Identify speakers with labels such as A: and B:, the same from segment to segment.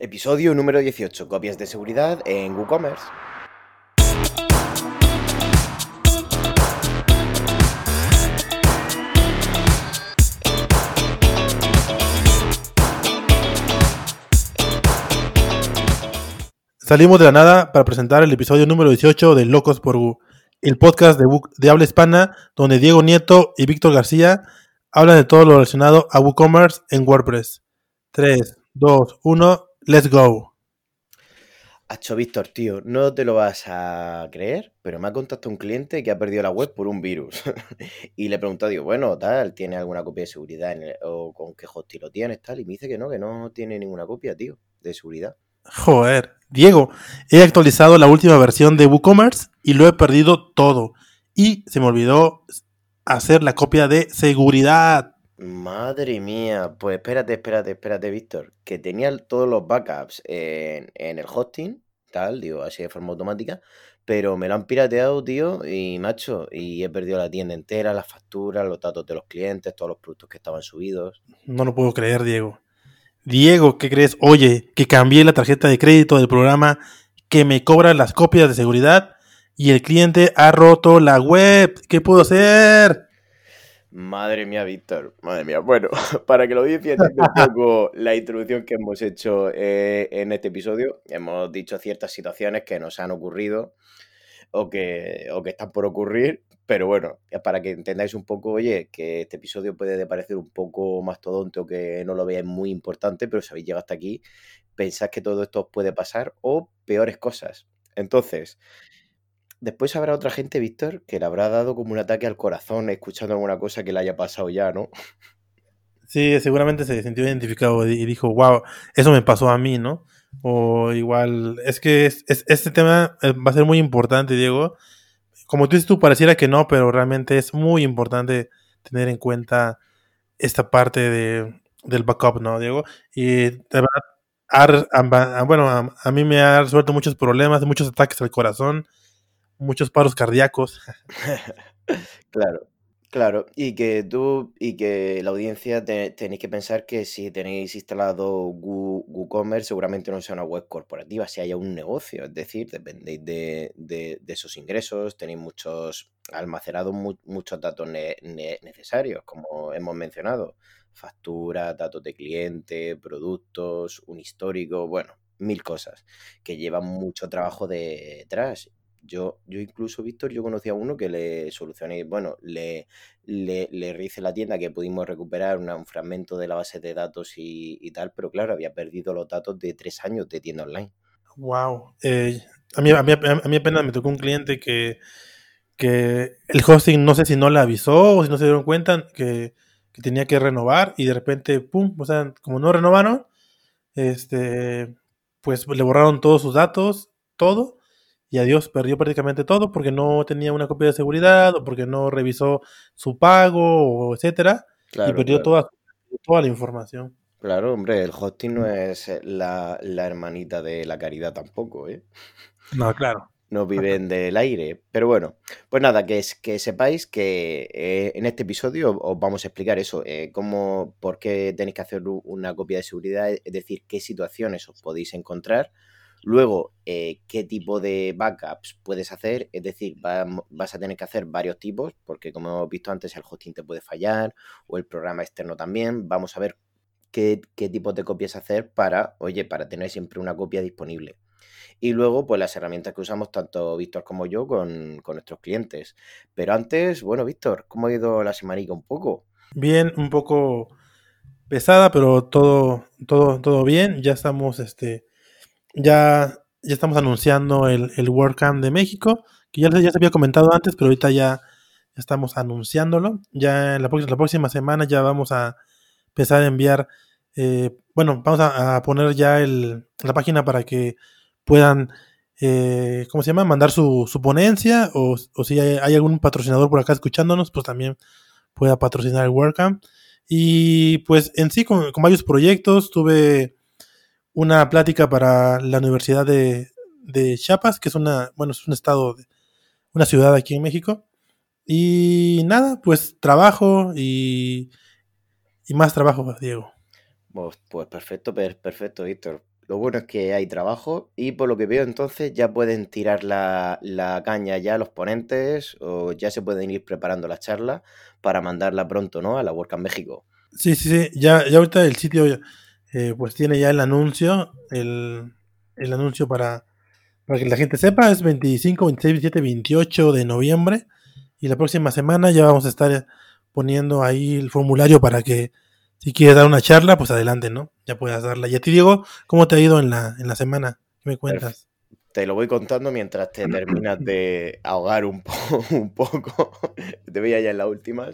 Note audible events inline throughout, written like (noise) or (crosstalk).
A: Episodio número 18, copias de seguridad en WooCommerce.
B: Salimos de la nada para presentar el episodio número 18 de Locos por Woo, el podcast de, Woo- de habla hispana donde Diego Nieto y Víctor García hablan de todo lo relacionado a WooCommerce en WordPress. 3, 2, 1, let's go.
A: Hacho Víctor, tío, no te lo vas a creer, pero me ha contactado un cliente que ha perdido la web por un virus. (laughs) y le he preguntado, digo, bueno, tal, ¿tiene alguna copia de seguridad en el- o con qué hosting lo tienes, tal? Y me dice que no, que no tiene ninguna copia, tío, de seguridad.
B: Joder, Diego, he actualizado la última versión de WooCommerce y lo he perdido todo. Y se me olvidó hacer la copia de seguridad.
A: Madre mía, pues espérate, espérate, espérate, Víctor, que tenía todos los backups en, el hosting, tal, digo, así de forma automática, pero me lo han pirateado, tío, y macho, y he perdido la tienda entera, las facturas, los datos de los clientes, todos los productos que estaban subidos.
B: No lo puedo creer, Diego. Diego, ¿qué crees? Oye, que cambié la tarjeta de crédito del programa que me cobra las copias de seguridad y el cliente ha roto la web. ¿Qué puedo hacer?
A: Madre mía, Víctor, madre mía. Bueno, (laughs) para que lo audiencia un (laughs) poco la introducción que hemos hecho eh, en este episodio, hemos dicho ciertas situaciones que nos han ocurrido o que, o que están por ocurrir, pero bueno, para que entendáis un poco, oye, que este episodio puede parecer un poco mastodonte o que no lo veáis muy importante, pero si habéis llegado hasta aquí, pensad que todo esto os puede pasar o peores cosas. Entonces, después habrá otra gente, Víctor, que le habrá dado como un ataque al corazón escuchando alguna cosa que le haya pasado ya, ¿no?
B: Sí, seguramente se sintió identificado y dijo, wow, eso me pasó a mí, ¿no? O igual, es que es- es- este tema eh, va a ser muy importante, Diego. Como tú dices, tú pareciera que no, pero realmente es muy importante tener en cuenta esta parte de, del backup, ¿no, Diego? Y de verdad, a- bueno, a, a mí me ha resuelto muchos problemas, muchos ataques al corazón, muchos paros cardíacos. (laughs)
A: Claro, claro. Y que tú y que la audiencia te- tenéis que pensar que si tenéis instalado Woo- WooCommerce, seguramente no sea una web corporativa, si haya un negocio. Es decir, dependéis de, de- esos ingresos, tenéis muchos almacenados mu- muchos datos ne- ne- necesarios, como hemos mencionado. Factura, datos de cliente, productos, un histórico, bueno, mil cosas que llevan mucho trabajo detrás. Yo, yo incluso, Víctor, yo conocí a uno que le solucioné, bueno, le, le, le hice la tienda que pudimos recuperar un fragmento de la base de datos y, y tal, pero claro, había perdido los datos de tres años de tienda online.
B: Wow. Eh, a, mí, a, mí, a mí apenas me tocó un cliente que, que el hosting no sé si no le avisó o si no se dieron cuenta que, que tenía que renovar y de repente, pum, o sea, como no renovaron, este, pues le borraron todos sus datos, todo, y adiós, perdió prácticamente todo porque no tenía una copia de seguridad o porque no revisó su pago o etcétera, y
A: Claro,
B: perdió
A: claro.
B: toda, toda la información.
A: Claro, hombre, el hosting no es eh, la, la hermanita de la caridad tampoco, ¿eh?
B: No, claro.
A: no viven del aire. Pero bueno, pues nada, que, es, que sepáis que eh, en este episodio os vamos a explicar eso, eh, cómo, por qué tenéis que hacer una copia de seguridad, es decir, qué situaciones os podéis encontrar. Luego, eh, qué tipo de backups puedes hacer, es decir, vas a tener que hacer varios tipos, porque como hemos visto antes, el hosting te puede fallar o el programa externo también. Vamos a ver qué, qué tipos de copias hacer para, oye, para tener siempre una copia disponible. Y luego, pues las herramientas que usamos tanto Víctor como yo con, con nuestros clientes. Pero antes, bueno, Víctor, ¿cómo ha ido la semanica un poco?
B: Bien, un poco pesada, pero todo, todo, todo bien. Ya estamos, este, ya, ya estamos anunciando el, el WordCamp de México, que ya, ya se había comentado antes, pero ahorita ya, estamos anunciándolo. Ya en la, próxima- semana ya vamos a empezar a enviar, eh, bueno, vamos a, poner ya el, la página para que puedan, eh, ¿cómo se llama? Mandar su, su ponencia o, o si hay, algún patrocinador por acá escuchándonos, pues también pueda patrocinar el WordCamp. Y pues en sí, con varios proyectos, tuve una plática para la Universidad de, de Chiapas, que es una, bueno, es un estado, de, una ciudad aquí en México. Y nada, pues trabajo y, y más trabajo, Diego.
A: Pues, pues perfecto, per- perfecto, Víctor. Lo bueno es que hay trabajo y por lo que veo entonces ya pueden tirar la, caña ya los ponentes o ya se pueden ir preparando la charla para mandarla pronto, ¿no? A la WordCamp México.
B: Sí, sí, sí. Ya, ya ahorita el sitio eh, pues tiene ya el anuncio, el, anuncio para, para que la gente sepa, es 25, 26, 27, 28 de noviembre y la próxima semana ya vamos a estar poniendo ahí el formulario para que si quieres dar una charla, pues adelante, ¿no? Ya puedas darla. Ya te digo, ¿cómo te ha ido en la, en la semana? ¿Qué me cuentas?
A: Te lo voy contando mientras te terminas de ahogar un, (laughs) un poco. (laughs) te veía ya en la última.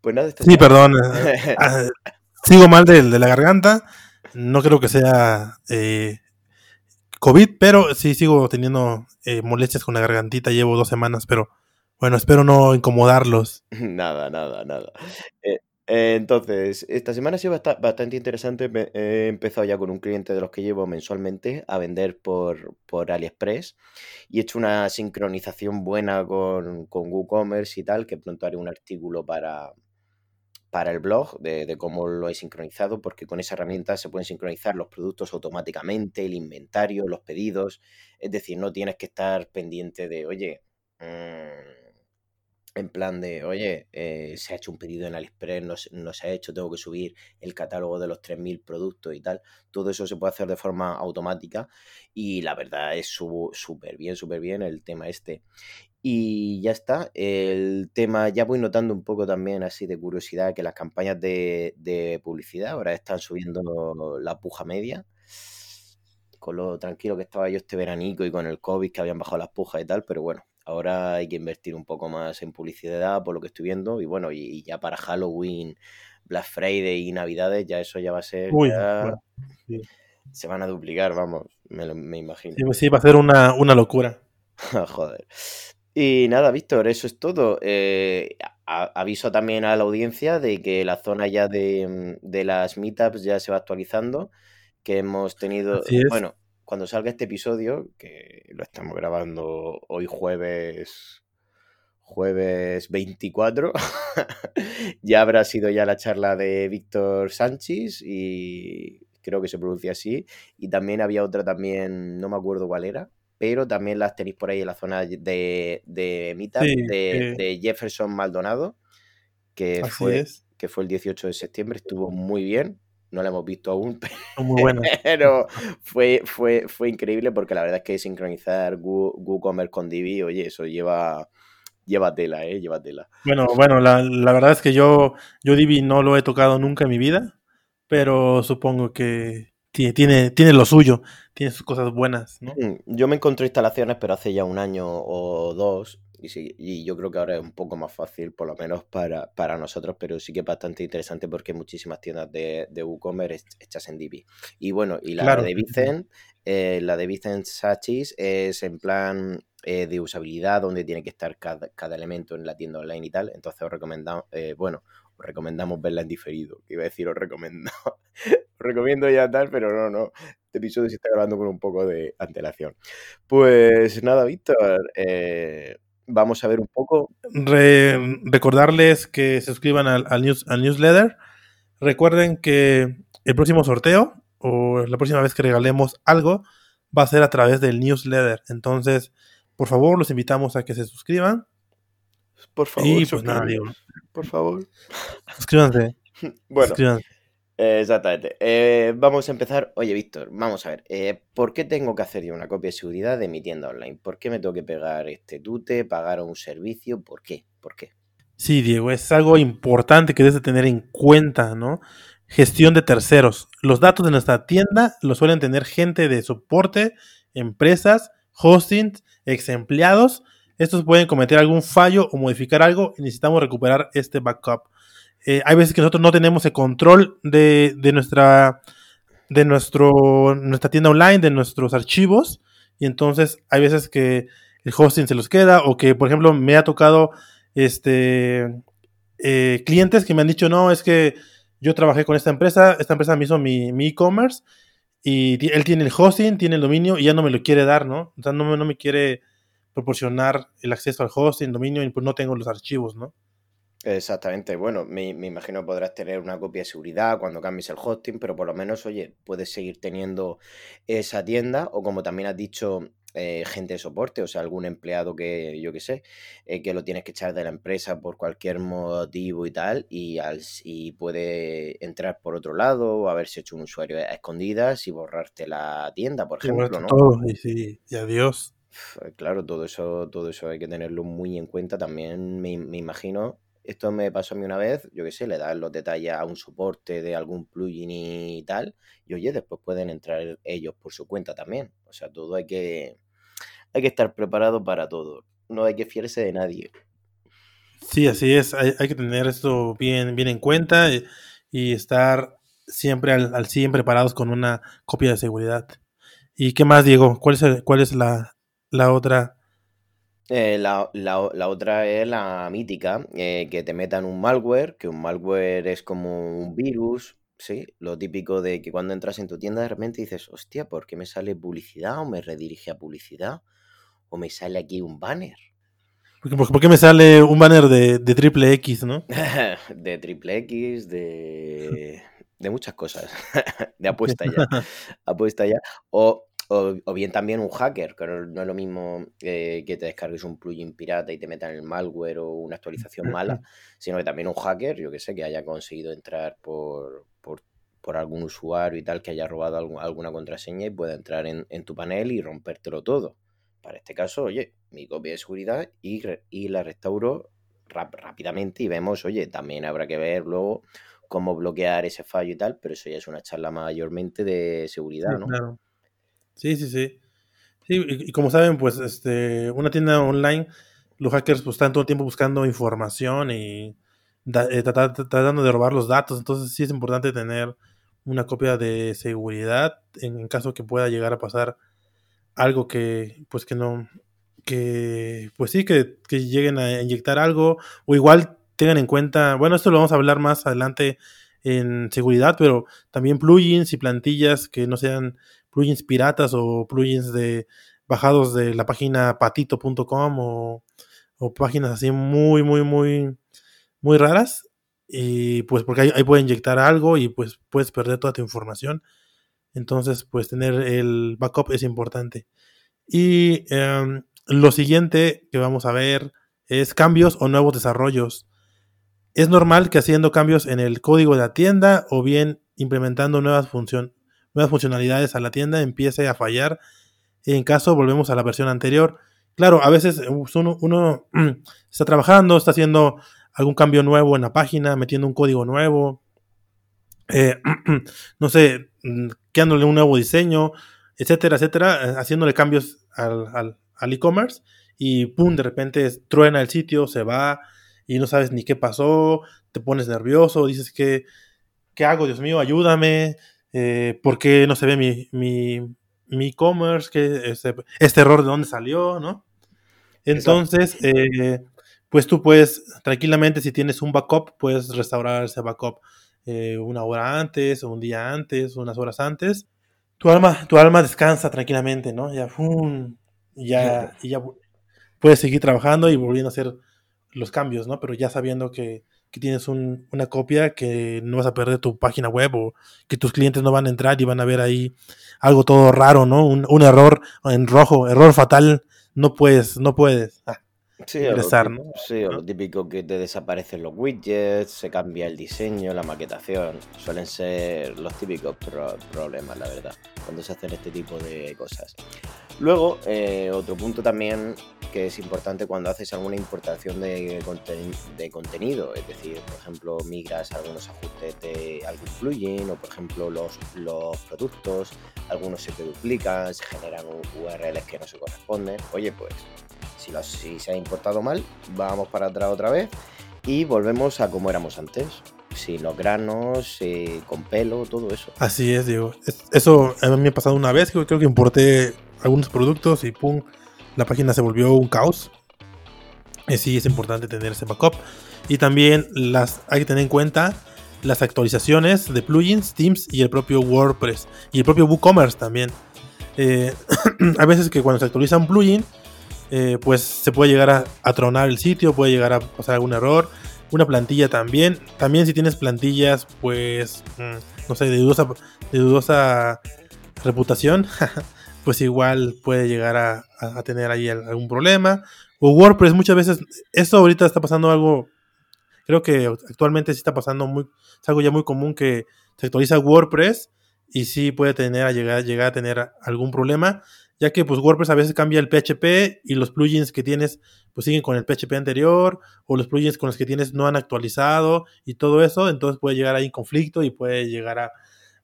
A: Pues nada,
B: sí, perdón. (laughs) Sigo mal de, de, la garganta. No creo que sea eh, COVID, pero sí sigo teniendo eh, molestias con la gargantita. Llevo dos semanas, pero bueno, espero no incomodarlos. (laughs)
A: Nada, nada, nada. Eh, entonces, esta semana ha sido bastante interesante. He empezado ya con un cliente de los que llevo mensualmente a vender por, por AliExpress y he hecho una sincronización buena con, con WooCommerce y tal, que pronto haré un artículo para, para el blog de, cómo lo he sincronizado, porque con esa herramienta se pueden sincronizar los productos automáticamente, el inventario, los pedidos. Es decir, no tienes que estar pendiente de, oye, mmm, en plan de, oye, eh, se ha hecho un pedido en AliExpress, no, se ha hecho, tengo que subir el catálogo de los 3.000 productos y tal. Todo eso se puede hacer de forma automática y la verdad es súper bien, súper bien el tema este. Y ya está, el tema, ya voy notando un poco también así de curiosidad que las campañas de, de publicidad ahora están subiendo la puja media con lo tranquilo que estaba yo este veranico y con el COVID que habían bajado las pujas y tal, pero bueno, Ahora hay que invertir un poco más en publicidad, por lo que estoy viendo. Y bueno, y, ya para Halloween, Black Friday y Navidades, ya eso ya va a ser. Se van a duplicar, vamos, me, imagino.
B: Sí, sí, va a ser una, locura. (laughs)
A: Joder. Y nada, Víctor, eso es todo. Eh, aviso también a la audiencia de que la zona ya de, de las meetups ya se va actualizando, que hemos tenido, bueno, cuando salga este episodio, que lo estamos grabando hoy jueves, jueves 24, (laughs) ya habrá sido ya la charla de Víctor Sánchez y creo que se pronuncia así. Y también había otra también, no me acuerdo cuál era, pero también las tenéis por ahí en la zona de, de de, Jefferson Maldonado, que fue, que fue el 18 de septiembre, estuvo muy bien no la hemos visto aún, (laughs) pero fue, fue, fue increíble porque la verdad es que sincronizar WooCommerce con Divi, oye, eso lleva, lleva tela, ¿eh? Lleva tela.
B: Bueno, bueno, la, verdad es que yo, yo Divi no lo he tocado nunca en mi vida, pero supongo que tiene, tiene, tiene lo suyo, tiene sus cosas buenas, ¿no?
A: Mm, yo me encontré instalaciones, pero hace ya un año o dos, y, yo creo que ahora es un poco más fácil, por lo menos para, para nosotros, pero sí que es bastante interesante porque hay muchísimas tiendas de, de WooCommerce hechas en Divi. Y bueno, y la de Vicent, eh, la de Vicent Sachis es en plan eh, de usabilidad, donde tiene que estar cada, elemento en la tienda online y tal. Entonces os recomendamos, eh, bueno, os recomendamos verla en diferido. Que iba a decir os recomiendo, (laughs) recomiendo ya tal, pero no, no. Este episodio se está grabando con un poco de antelación. Pues nada, Víctor, eh, vamos a ver un poco.
B: recordarles que se suscriban al, news, al newsletter. Recuerden que el próximo sorteo o la próxima vez que regalemos algo va a ser a través del newsletter. Entonces, por favor, los invitamos a que se suscriban.
A: Por favor.
B: Y pues nada, digo.
A: Por favor.
B: Suscríbanse. (laughs)
A: bueno. Suscríbanse exactamente. Eh, vamos a empezar. Oye, Víctor, vamos a ver. Eh, ¿Por qué tengo que hacer yo una copia de seguridad de mi tienda online? ¿Por qué me tengo que pegar este tute, pagar un servicio? ¿Por qué? ¿Por qué?
B: Sí, Diego, es algo importante que debes tener en cuenta, ¿no? Gestión de terceros. Los datos de nuestra tienda los suelen tener gente de soporte, empresas, hosting, ex empleados. Estos pueden cometer algún fallo o modificar algo y necesitamos recuperar este backup. Eh, hay veces que nosotros no tenemos el control de, nuestra de nuestro, nuestra tienda online, de nuestros archivos, y entonces hay veces que el hosting se los queda, o que, por ejemplo, me ha tocado este eh, clientes que me han dicho, no, es que yo trabajé con esta empresa, esta empresa me hizo mi e-commerce, y él tiene el hosting, tiene el dominio, y ya no me lo quiere dar, ¿no? O sea, no me quiere proporcionar el acceso al hosting, el dominio, y pues no tengo los archivos, ¿no?
A: Exactamente, bueno, me, me imagino que podrás tener una copia de seguridad cuando cambies el hosting, pero por lo menos, oye, puedes seguir teniendo esa tienda o como también has dicho, eh, gente de soporte, o sea, algún empleado que, yo qué sé, eh, que lo tienes que echar de la empresa por cualquier motivo y tal, y, al, y puede entrar por otro lado o haberse hecho un usuario a escondidas y borrarte la tienda, por ejemplo, ¿no?
B: todo, y sí, y adiós.
A: Uf, Claro, todo eso, todo eso hay que tenerlo muy en cuenta. También me, me imagino, esto me pasó a mí una vez, yo qué sé, le das los detalles a un soporte de algún plugin y tal, y oye, después pueden entrar ellos por su cuenta también. O sea, todo hay que, hay que estar preparado para todo. No hay que fiarse de nadie.
B: Sí, así es, hay, hay que tener esto bien, bien en cuenta y, y estar siempre al, al 100 preparados con una copia de seguridad. ¿Y qué más, Diego? ¿Cuál es, cuál es la, la otra?
A: Eh, la, la- la otra es la mítica, eh, que te metan un malware, que un malware es como un virus, ¿sí? Lo típico de que cuando entras en tu tienda de repente dices, hostia, ¿por qué me sale publicidad o me redirige a publicidad o me sale aquí un banner
B: Porque, ¿Por qué me sale un banner de, de triple X, no? (laughs)
A: de triple X, de, de muchas cosas, (laughs) de apuesta ya, (laughs) apuesta ya, o, o, o bien también un hacker, que no, no es lo mismo eh, que te descargues un plugin pirata y te metan el malware o una actualización mala, sino que también un hacker, yo que sé, que haya conseguido entrar por, por, por algún usuario y tal, que haya robado algún- alguna contraseña y pueda entrar en, en tu panel y rompértelo todo. Para este caso, oye, mi copia de seguridad y, y la restauro rap- rápidamente y vemos, oye, también habrá que ver luego cómo bloquear ese fallo y tal, pero eso ya es una charla mayormente de seguridad,
B: Sí,
A: ¿no?
B: claro. Sí, sí, sí. Sí, y, como saben, pues este, una tienda online, los hackers pues están todo el tiempo buscando información y eh, trata- tratando de robar los datos. Entonces sí es importante tener una copia de seguridad en, en caso que pueda llegar a pasar algo que, pues que no, que, pues sí, que lleguen a inyectar algo o igual tengan en cuenta, bueno, esto lo vamos a hablar más adelante en seguridad, pero también plugins y plantillas que no sean plugins piratas o plugins de bajados de la página patito.com o, páginas así muy, muy, muy, muy raras. Y pues porque ahí, ahí puede inyectar algo y pues puedes perder toda tu información. Entonces, pues tener el backup es importante. Y em, lo siguiente que vamos a ver es cambios o nuevos desarrollos. Es normal que haciendo cambios en el código de la tienda o bien implementando nuevas, función, nuevas funcionalidades a la tienda empiece a fallar. En caso volvemos a la versión anterior. Claro, a veces uno, uno (clears throat) está trabajando, está haciendo algún cambio nuevo en la página, metiendo un código nuevo, eh, (clears throat) no sé, creándole un nuevo diseño, etcétera, etcétera, haciéndole cambios al, al, al e-commerce y pum, de repente truena el sitio, se va y no sabes ni qué pasó, te pones nervioso, dices que, ¿qué hago? Dios mío, ayúdame, eh, ¿por qué no se ve mi, mi, mi e-commerce? Este, este, error de dónde salió, ¿no? Entonces, eh, pues tú puedes tranquilamente, si tienes un backup, puedes restaurar ese backup eh, una hora antes, o un día antes, unas horas antes. Tu alma, tu alma descansa tranquilamente, ¿no? Ya, ¡fum! ya, y ya puedes seguir trabajando y volviendo a hacer los cambios, ¿no? Pero ya sabiendo que, que tienes un, una copia, que no vas a perder tu página web o que tus clientes no van a entrar y van a ver ahí algo todo raro, ¿no? Un, un error en rojo, error fatal, no puedes, no puedes. Ah,
A: Sí, ingresar, ¿no? Sí, o lo típico que te desaparecen los widgets, se cambia el diseño, la maquetación. Suelen ser los típicos pro problemas, la verdad, cuando se hacen este tipo de cosas. Luego, eh, otro punto también que es importante cuando haces alguna importación de, conten de, contenido, es decir, por ejemplo, migras algunos ajustes de algún plugin o, por ejemplo, los, los productos, algunos se te duplican, se generan URLs que no se corresponden. Oye, pues si, lo, si, se ha importado mal, vamos para atrás otra vez y volvemos a como éramos antes. Sin los granos, eh, con pelo, todo eso.
B: Así es, Diego. Eso a mí me ha pasado una vez, creo que importé algunos productos y pum, la página se volvió un caos. Y sí, es importante tener ese backup. Y también las, hay que tener en cuenta las actualizaciones de plugins, themes y el propio WordPress. Y el propio WooCommerce también. Eh, (clears throat) a veces que cuando se actualiza un plugin, eh, pues se puede llegar a, a, tronar el sitio, puede llegar a pasar algún error. una plantilla también. También si tienes plantillas, pues, mm, no sé, de dudosa, de dudosa reputación, (laughs) pues igual puede llegar a, tener ahí algún problema. O WordPress muchas veces, esto ahorita está pasando algo, creo que actualmente sí está pasando muy, es algo ya muy común que se actualiza WordPress y sí puede tener a llegar, llegar a tener algún problema, ya que pues WordPress a veces cambia el PHP y los plugins que tienes pues siguen con el PHP anterior o los plugins con los que tienes no han actualizado y todo eso, entonces puede llegar ahí en conflicto y puede llegar a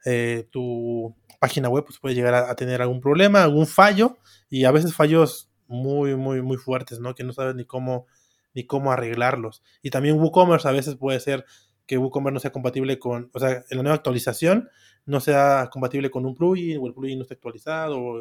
B: eh, tu página web pues puede llegar a, tener algún problema, algún fallo y a veces fallos muy, muy, muy fuertes, ¿no? Que no sabes ni cómo, ni cómo arreglarlos. Y también WooCommerce a veces puede ser que WooCommerce no sea compatible con, o sea, en la nueva actualización no sea compatible con un plugin o el plugin no esté actualizado, o,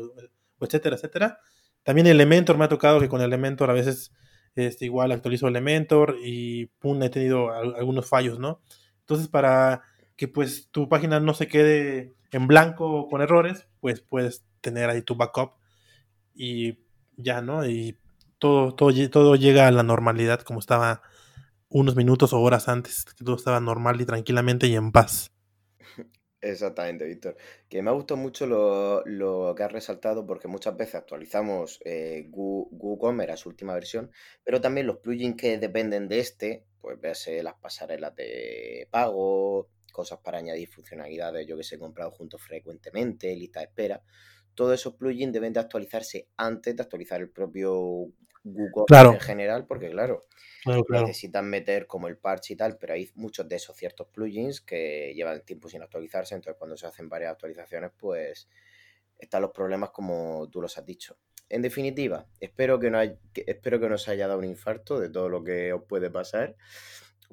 B: etcétera, etcétera. También Elementor me ha tocado que con Elementor a veces este, igual actualizo Elementor y pum, he tenido algunos fallos, ¿no? Entonces, para que pues tu página no se quede en blanco con errores, pues puedes tener ahí tu backup y ya, ¿no? Y todo, todo, llega a la normalidad como estaba unos minutos o horas antes, que todo estaba normal y tranquilamente y en paz.
A: Exactamente, Víctor. Que me ha gustado mucho lo, que has resaltado porque muchas veces actualizamos eh, WooCommerce a su última versión, pero también los plugins que dependen de este, pues véase las pasarelas de pago, cosas para añadir funcionalidades, yo que sé, he comprado juntos frecuentemente, lista de espera. Todos esos plugins deben de actualizarse antes de actualizar el propio Google en general, porque claro, necesitan meter como el parche y tal, pero hay muchos de esos ciertos plugins que llevan tiempo sin actualizarse, entonces cuando se hacen varias actualizaciones, pues están los problemas como tú los has dicho. En definitiva, espero que, no espero que no os haya dado un infarto de todo lo que os puede pasar.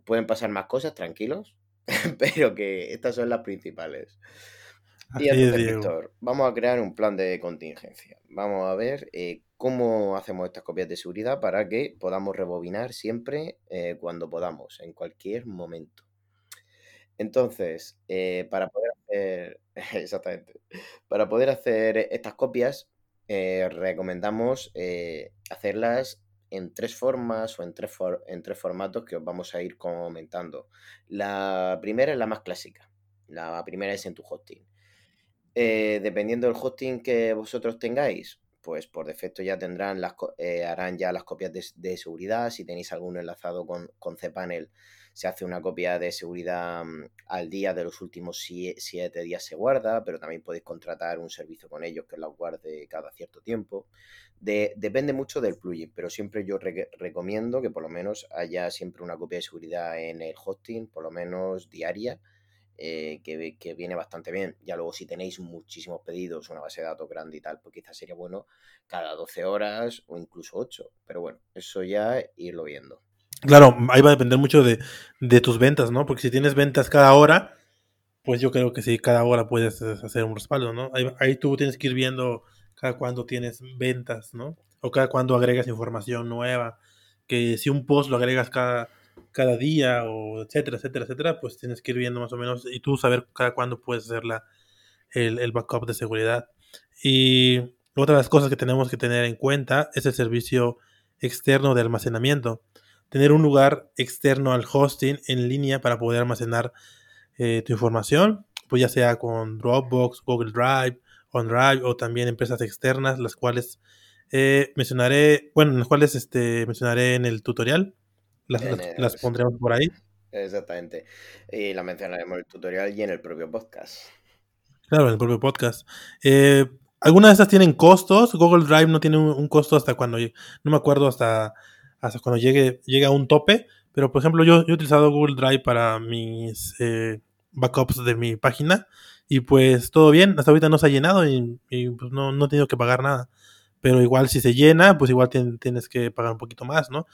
A: Pueden pasar más cosas, tranquilos. (laughs) pero que estas son las principales. y entonces, Víctor, vamos a crear un plan de contingencia. Vamos a ver eh, cómo hacemos estas copias de seguridad para que podamos rebobinar siempre eh, cuando podamos, en cualquier momento. Entonces, eh, para poder hacer, (laughs) exactamente, para poder hacer estas copias, recomendamos hacerlas en tres formas o en tres, en tres formatos que os vamos a ir comentando. La primera es la más clásica. La primera es en tu hosting. Eh, dependiendo del hosting que vosotros tengáis, pues por defecto ya tendrán las, eh, harán ya las copias de, seguridad. Si tenéis alguno enlazado con, con cPanel, se hace una copia de seguridad mm, al día de los últimos siete días se guarda, pero también podéis contratar un servicio con ellos que la guarde cada cierto tiempo. depende mucho del plugin, pero siempre yo recomiendo que por lo menos haya siempre una copia de seguridad en el hosting, por lo menos diaria, eh, que, que, viene bastante bien. Ya luego si tenéis muchísimos pedidos, una base de datos grande y tal, pues quizás sería bueno cada 12 horas o incluso 8. Pero bueno, eso ya irlo viendo.
B: Claro, ahí va a depender mucho de, tus ventas, ¿no? Porque si tienes ventas cada hora, pues yo creo que sí, cada hora puedes hacer un respaldo, ¿no? Ahí, tú tienes que ir viendo cada cuándo tienes ventas, ¿no? O cada cuándo agregas información nueva. Que si un post lo agregas cada, cada día, o etcétera, etcétera, etcétera, pues tienes que ir viendo más o menos y tú saber cada cuándo puedes hacer el, el backup de seguridad. Y otra de las cosas que tenemos que tener en cuenta es el servicio externo de almacenamiento tener un lugar externo al hosting en línea para poder almacenar eh, tu información, pues ya sea con Dropbox, Google Drive, OneDrive o también empresas externas, las cuales eh, mencionaré, bueno, las cuales este, mencionaré en el tutorial, las, pondremos por ahí.
A: Exactamente. Y las mencionaremos en el tutorial y en el propio podcast.
B: Claro, en el propio podcast. Eh, algunas de estas tienen costos. Google Drive no tiene un, costo hasta cuando, no me acuerdo, hasta hasta cuando llegue, llegue a un tope. Pero, por ejemplo, yo, he utilizado Google Drive para mis eh, backups de mi página y pues todo bien. Hasta ahorita no se ha llenado y, pues, no, no he tenido que pagar nada. Pero igual si se llena, pues igual tienes que pagar un poquito más, ¿no?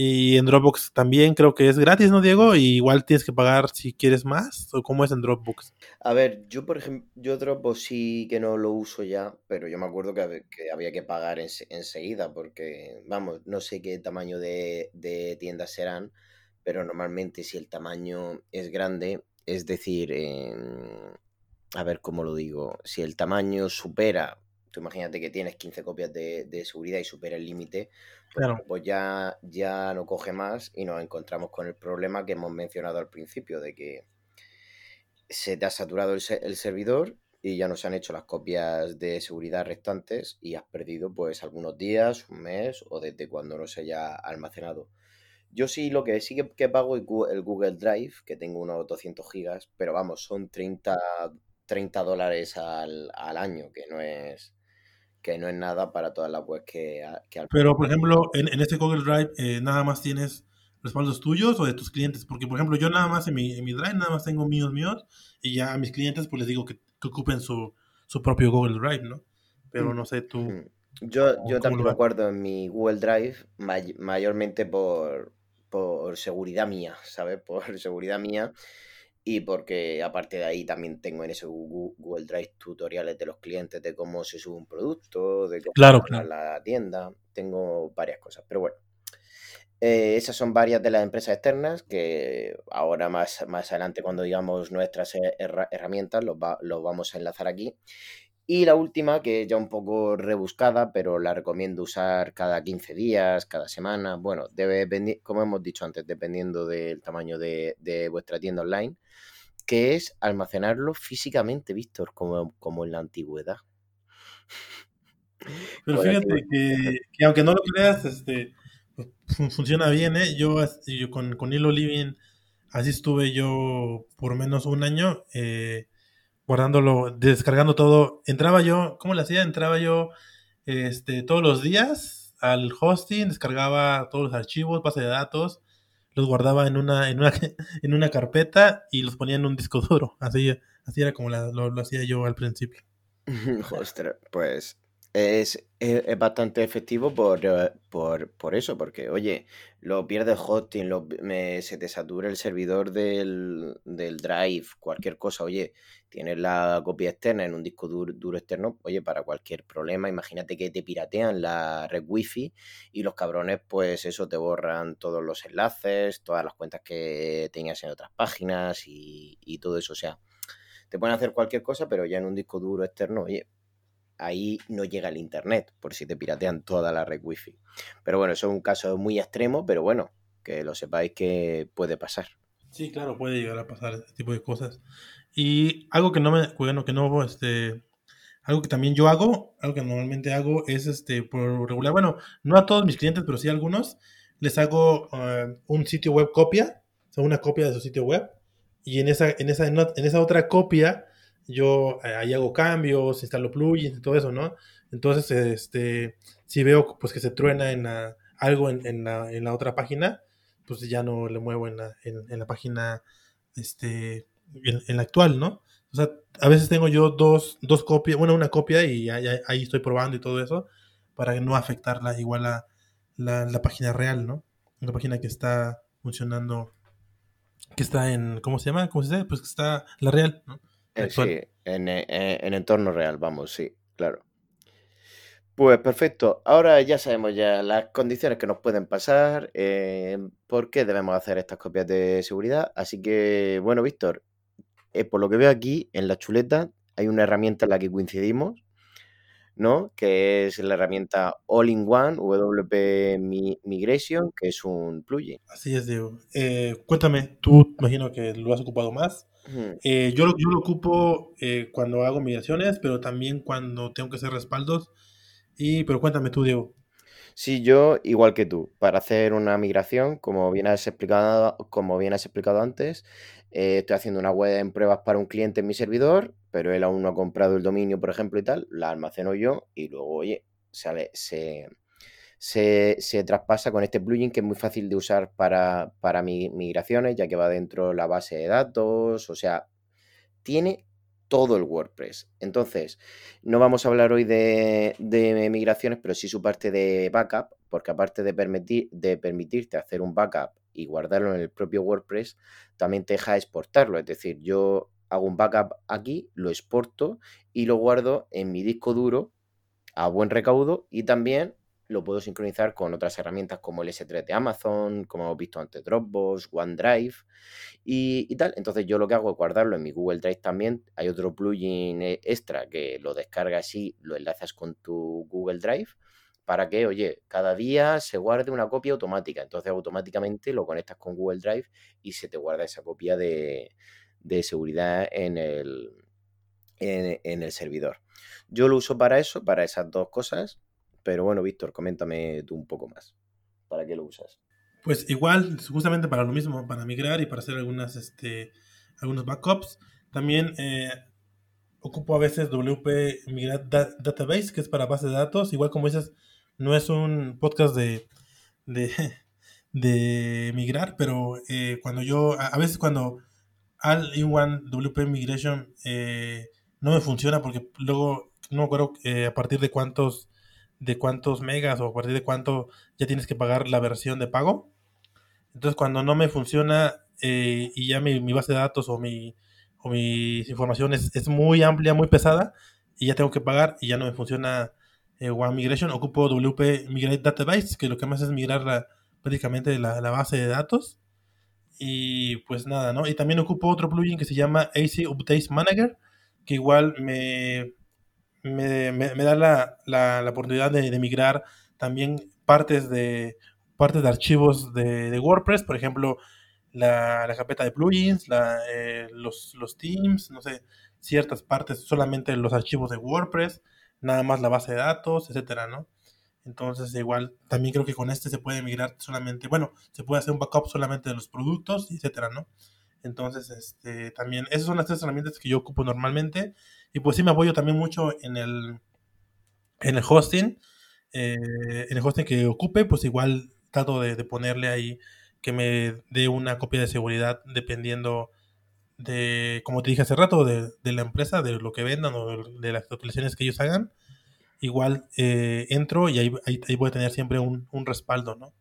B: Y en Dropbox también creo que es gratis, ¿no, Diego? Y igual tienes que pagar si quieres más. ¿O cómo es en Dropbox?
A: A ver, yo por ejemplo, yo Dropbox sí que no lo uso ya, pero yo me acuerdo que, había que pagar enseguida porque, vamos, no sé qué tamaño de, tiendas serán, pero normalmente si el tamaño es grande, es decir, a ver cómo lo digo, si el tamaño supera tú imagínate que tienes 15 copias de, de seguridad y supera el límite, Pues ya, ya no coge más y nos encontramos con el problema que hemos mencionado al principio, de que se te ha saturado el, el servidor y ya no se han hecho las copias de seguridad restantes y has perdido pues algunos días, un mes o desde cuando no se haya almacenado. Yo sí, lo que sí que, pago es el Google Drive, que tengo unos 200 gigas, pero vamos, son 30, 30 dólares al, al año, que no es, que no es nada para todas las webs que, que al-
B: Pero, por ejemplo, en, en este Google Drive, eh, nada más tienes respaldos tuyos o de tus clientes. Porque, por ejemplo, yo nada más en mi, en mi Drive, nada más tengo míos, míos. Y ya a mis clientes, pues les digo que, que ocupen su, su propio Google Drive, ¿no? Pero no sé tú.
A: Mm. Yo,
B: ¿Cómo-
A: yo también
B: lo
A: guardo en mi Google Drive may- mayormente por, por seguridad mía, ¿sabes? (laughs) Por seguridad mía y porque aparte de ahí también tengo en ese Google Drive tutoriales de los clientes de cómo se sube un producto, de cómo
B: Claro,
A: la tienda, tengo varias cosas, pero bueno. Eh, esas son varias de las empresas externas que ahora más, más adelante cuando digamos nuestras herra- herramientas los, va- los vamos a enlazar aquí. Y la última, que es ya un poco rebuscada, pero la recomiendo usar cada 15 días, cada semana. Bueno, debe, como hemos dicho antes, dependiendo del tamaño de, de vuestra tienda online, que es almacenarlo físicamente, Víctor, como, como en la antigüedad. (laughs)
B: Pero fíjate que, (laughs) que aunque no lo creas, este, pues, fun- funciona bien, ¿eh? Yo, yo con, con Hilo Living, así estuve yo por menos un año, eh, guardándolo, descargando todo. Entraba yo, ¿cómo lo hacía? Entraba yo este, todos los días al hosting, descargaba todos los archivos, base de datos, los guardaba en una, en una, (laughs) en una carpeta y los ponía en un disco duro. Así, así era como lo, lo hacía yo al principio. (laughs)
A: Ostras, pues es, es- bastante efectivo por, eh, por, por eso, porque oye, lo pierdes hosting, lo, me- se te satura el servidor del, del Drive, cualquier cosa, oye, tienes la copia externa en un disco duro, duro externo, oye, para cualquier problema, imagínate que te piratean la red wifi y los cabrones, pues eso, te borran todos los enlaces, todas las cuentas que tenías en otras páginas y, y todo eso, o sea te pueden hacer cualquier cosa, pero ya en un disco duro externo, oye, ahí no llega el internet, por si te piratean toda la red wifi. Pero bueno, eso es un caso muy extremo, pero bueno, que lo sepáis que puede pasar.
B: Sí, claro, puede llegar a pasar este tipo de cosas. Y algo que no me, bueno, que no, este, algo que también yo hago, algo que normalmente hago es, este, por regular, bueno, no a todos mis clientes, pero sí a algunos, les hago eh, un sitio web copia, o sea, una copia de su sitio web, y en esa, en esa, en esa otra copia, yo eh, ahí hago cambios, instalo plugins y todo eso, ¿no? Entonces, este, si veo pues que se truena en la- algo en, en la, en la otra página, pues ya no le muevo en la, en, la página este, en, la actual, ¿no? O sea, a veces tengo yo dos, dos copias, bueno, una copia y ahí, estoy probando y todo eso para no afectarla igual a la, la página real, ¿no? La página que está funcionando, que está en, ¿cómo se llama? ¿Cómo se dice? Pues que está la real, ¿no?
A: Eh, sí, en, eh, en entorno real, vamos, sí, claro. Pues perfecto. Ahora ya sabemos ya las condiciones que nos pueden pasar, eh, por qué debemos hacer estas copias de seguridad. Así que, bueno, Víctor, eh, por lo que veo aquí en la chuleta hay una herramienta en la que coincidimos, ¿no? Que es la herramienta All-in-One WP Mi- Migration, que es un plugin.
B: Así es, Diego. Eh, cuéntame, tú imagino que lo has ocupado más. Eh, yo, lo- yo lo ocupo eh, cuando hago migraciones, pero también cuando tengo que hacer respaldos. Y, pero cuéntame tú, Diego.
A: Sí, yo igual que tú, para hacer una migración, como bien has explicado, como bien has explicado antes, eh, estoy haciendo una web en pruebas para un cliente en mi servidor, pero él aún no ha comprado el dominio, por ejemplo, y tal, la almaceno yo y luego, oye, sale, se, se, se traspasa con este plugin que es muy fácil de usar para, para mi- migraciones, ya que va dentro la base de datos, o sea, tiene todo el WordPress. Entonces, no vamos a hablar hoy de, de migraciones, pero sí su parte de backup, porque aparte de, permitir, de permitirte hacer un backup y guardarlo en el propio WordPress, también te deja exportarlo. Es decir, yo hago un backup aquí, lo exporto y lo guardo en mi disco duro a buen recaudo y también lo puedo sincronizar con otras herramientas como el S3 de Amazon, como hemos visto antes, Dropbox, OneDrive y, tal. Entonces yo lo que hago es guardarlo en mi Google Drive también. Hay otro plugin eh, extra que lo descargas y lo enlazas con tu Google Drive para que, oye, cada día se guarde una copia automática. Entonces automáticamente lo conectas con Google Drive y se te guarda esa copia de, seguridad en el, en el servidor. Yo lo uso para eso, para esas dos cosas. Pero bueno, Víctor, coméntame tú un poco más. ¿Para qué lo usas?
B: Pues igual, justamente para lo mismo, para migrar y para hacer algunas, este, algunos backups. También eh, ocupo a veces WP Migrar Database, que es para base de datos. Igual como dices, no es un podcast de, de, (laughs) migrar, pero eh, cuando yo, a, veces cuando al in-one WP Migration eh, no me funciona porque luego no me acuerdo a partir de cuántos de cuántos megas o a partir de cuánto ya tienes que pagar la versión de pago. Entonces cuando no me funciona eh, y ya mi, base de datos o mi, o mis informaciones es, muy amplia, muy pesada y ya tengo que pagar y ya no me funciona eh, One Migration, ocupo WP Migrate Database, que lo que más es migrar la, prácticamente la, la base de datos. Y pues nada, ¿no? Y también ocupo otro plugin que se llama AC Updates Manager, que igual me, me, da la, oportunidad de, migrar también partes de, partes de archivos de, WordPress, por ejemplo, la, carpeta de plugins, eh, los, los themes, no sé, ciertas partes, solamente los archivos de WordPress, nada más la base de datos, etcétera, ¿no? Entonces, igual, también creo que con este se puede migrar solamente, bueno, se puede hacer un backup solamente de los productos, etcétera, ¿no? Entonces, este, también, esas son las tres herramientas que yo ocupo normalmente. Y pues sí me apoyo también mucho en el, en el hosting. Eh, en el hosting que ocupe, pues igual trato de, ponerle ahí que me dé una copia de seguridad dependiendo de, como te dije hace rato, de, la empresa, de lo que vendan o de, las actualizaciones que ellos hagan. Igual eh, entro y ahí, ahí, voy a tener siempre un, un respaldo, ¿no?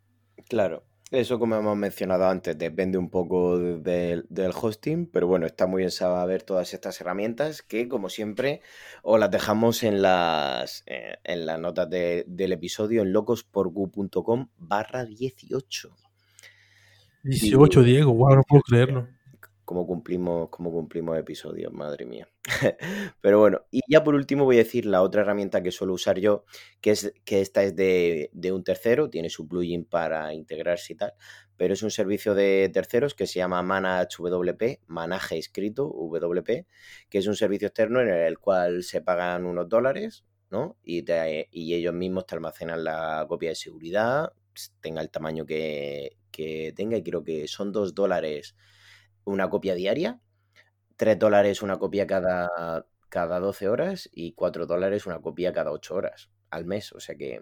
A: Claro. Eso, como hemos mencionado antes, depende un poco del hosting, pero bueno, está muy bien saber todas estas herramientas que, como siempre, os las dejamos en las, eh, en las notas del episodio en locosporgu.com barra 18.
B: 18, Diego, wow, no puedo creerlo
A: cómo cumplimos, cómo cumplimos episodios, madre mía. (laughs) Pero bueno, y ya por último voy a decir la otra herramienta que suelo usar yo, que es que esta es de, un tercero, tiene su plugin para integrarse y tal, pero es un servicio de terceros que se llama Manage escrito WP, que es un servicio externo en el cual se pagan unos dólares, ¿no? Y, y ellos mismos te almacenan la copia de seguridad, tenga el tamaño que tenga, y creo que son dos dólares una copia diaria, 3 dólares una copia cada, cada 12 horas y 4 dólares una copia cada 8 horas al mes. O sea que,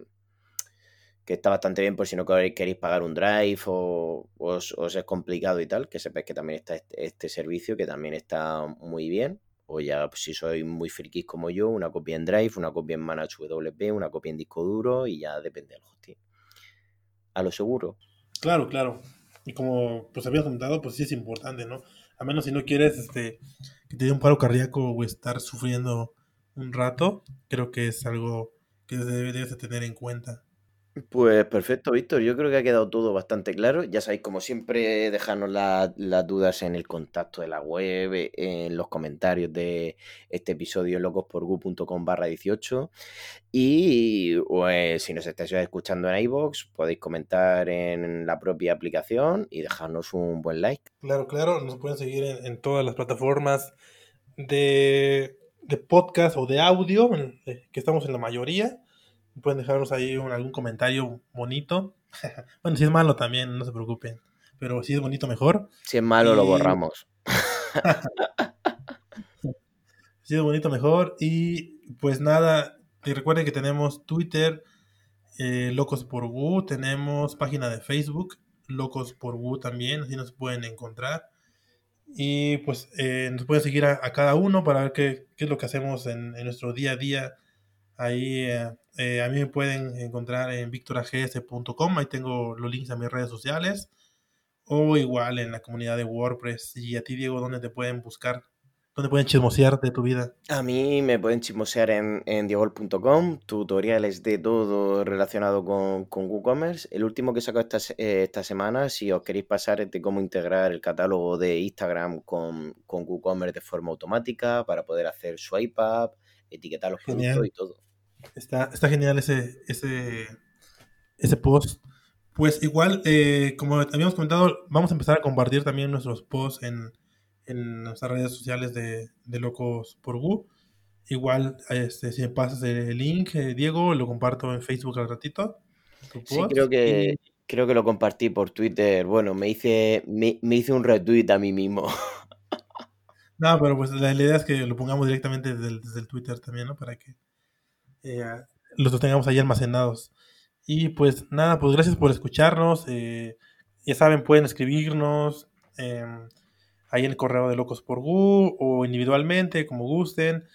A: que está bastante bien por si no queréis pagar un drive o, os, es complicado y tal, que sepáis que también está este, este, servicio que también está muy bien. O ya, pues, si sois muy frikis como yo, una copia en Drive, una copia en ManageWP, una copia en disco duro y ya depende del hosting. A lo seguro.
B: Claro, claro. Y como pues habías comentado, pues sí es importante, ¿no? A menos si no quieres este, que te dé un paro cardíaco o estar sufriendo un rato, creo que es algo que debes de tener en cuenta.
A: Pues perfecto, Víctor. Yo creo que ha quedado todo bastante claro. Ya sabéis, como siempre, dejarnos las dudas en el contacto de la web, eh, en los comentarios de este episodio locosporgu.com barra 18. Y pues, si nos estáis escuchando en iVoox, podéis comentar en la propia aplicación y dejarnos un buen like.
B: Claro, claro. Nos pueden seguir en, todas las plataformas de, de podcast o de audio, que estamos en la mayoría Pueden dejarnos ahí algún comentario bonito. (laughs) bueno, si es malo también, no se preocupen. Pero si es bonito, mejor.
A: Si es malo, lo borramos. (laughs)
B: si es bonito, mejor. Y pues nada, recuerden que tenemos Twitter, eh, Locos por Wu. Tenemos página de Facebook, Locos por Wu también. Así nos pueden encontrar. Y pues eh, nos pueden seguir a, cada uno para ver qué, es lo que hacemos en, en nuestro día a día Ahí eh, eh, a mí me pueden encontrar en victorags.com, ahí tengo los links a mis redes sociales, o igual en la comunidad de WordPress. Y a ti, Diego, ¿dónde te pueden buscar? ¿Dónde pueden chismosear de tu vida?
A: A mí me pueden chismosear en, en diegol.com, tutoriales de todo relacionado con, con WooCommerce. El último que saco esta, eh, esta semana, si os queréis pasar, es de cómo integrar el catálogo de Instagram con, con WooCommerce de forma automática para poder hacer swipe up, etiquetar los productos y todo.
B: Está, está genial ese, ese, ese post. Pues igual, eh, como habíamos comentado, vamos a empezar a compartir también nuestros posts en en nuestras redes sociales de, Locos por Gu. Igual, este, si me pasas el link, eh, Diego, lo comparto en Facebook al ratito.
A: Sí, creo que, creo que lo compartí por Twitter. Bueno, me hice, me, hice un retweet a mí mismo. (laughs)
B: No, pero pues la, idea es que lo pongamos directamente desde el, Twitter también, ¿no? Para que eh, los tengamos ahí almacenados. Y pues nada, pues gracias por escucharnos. Eh, ya saben, pueden escribirnos. Eh, ahí en el correo de Locos por Gu o individualmente, como gusten,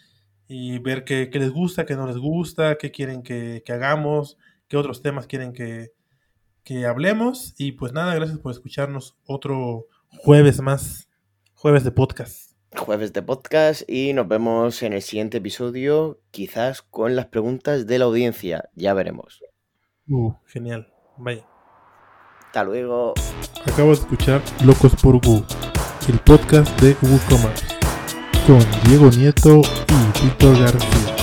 B: y ver qué, les gusta, qué no les gusta, qué quieren que, hagamos, qué otros temas quieren que, que hablemos. Y pues nada, gracias por escucharnos otro jueves más, jueves de podcast.
A: Jueves de podcast y nos vemos en el siguiente episodio, quizás con las preguntas de la audiencia, ya veremos.
B: Uh, genial, vaya.
A: Hasta luego.
B: Acabo de escuchar Locos por Gu el podcast de WooCommerce con Diego Nieto y Víctor García.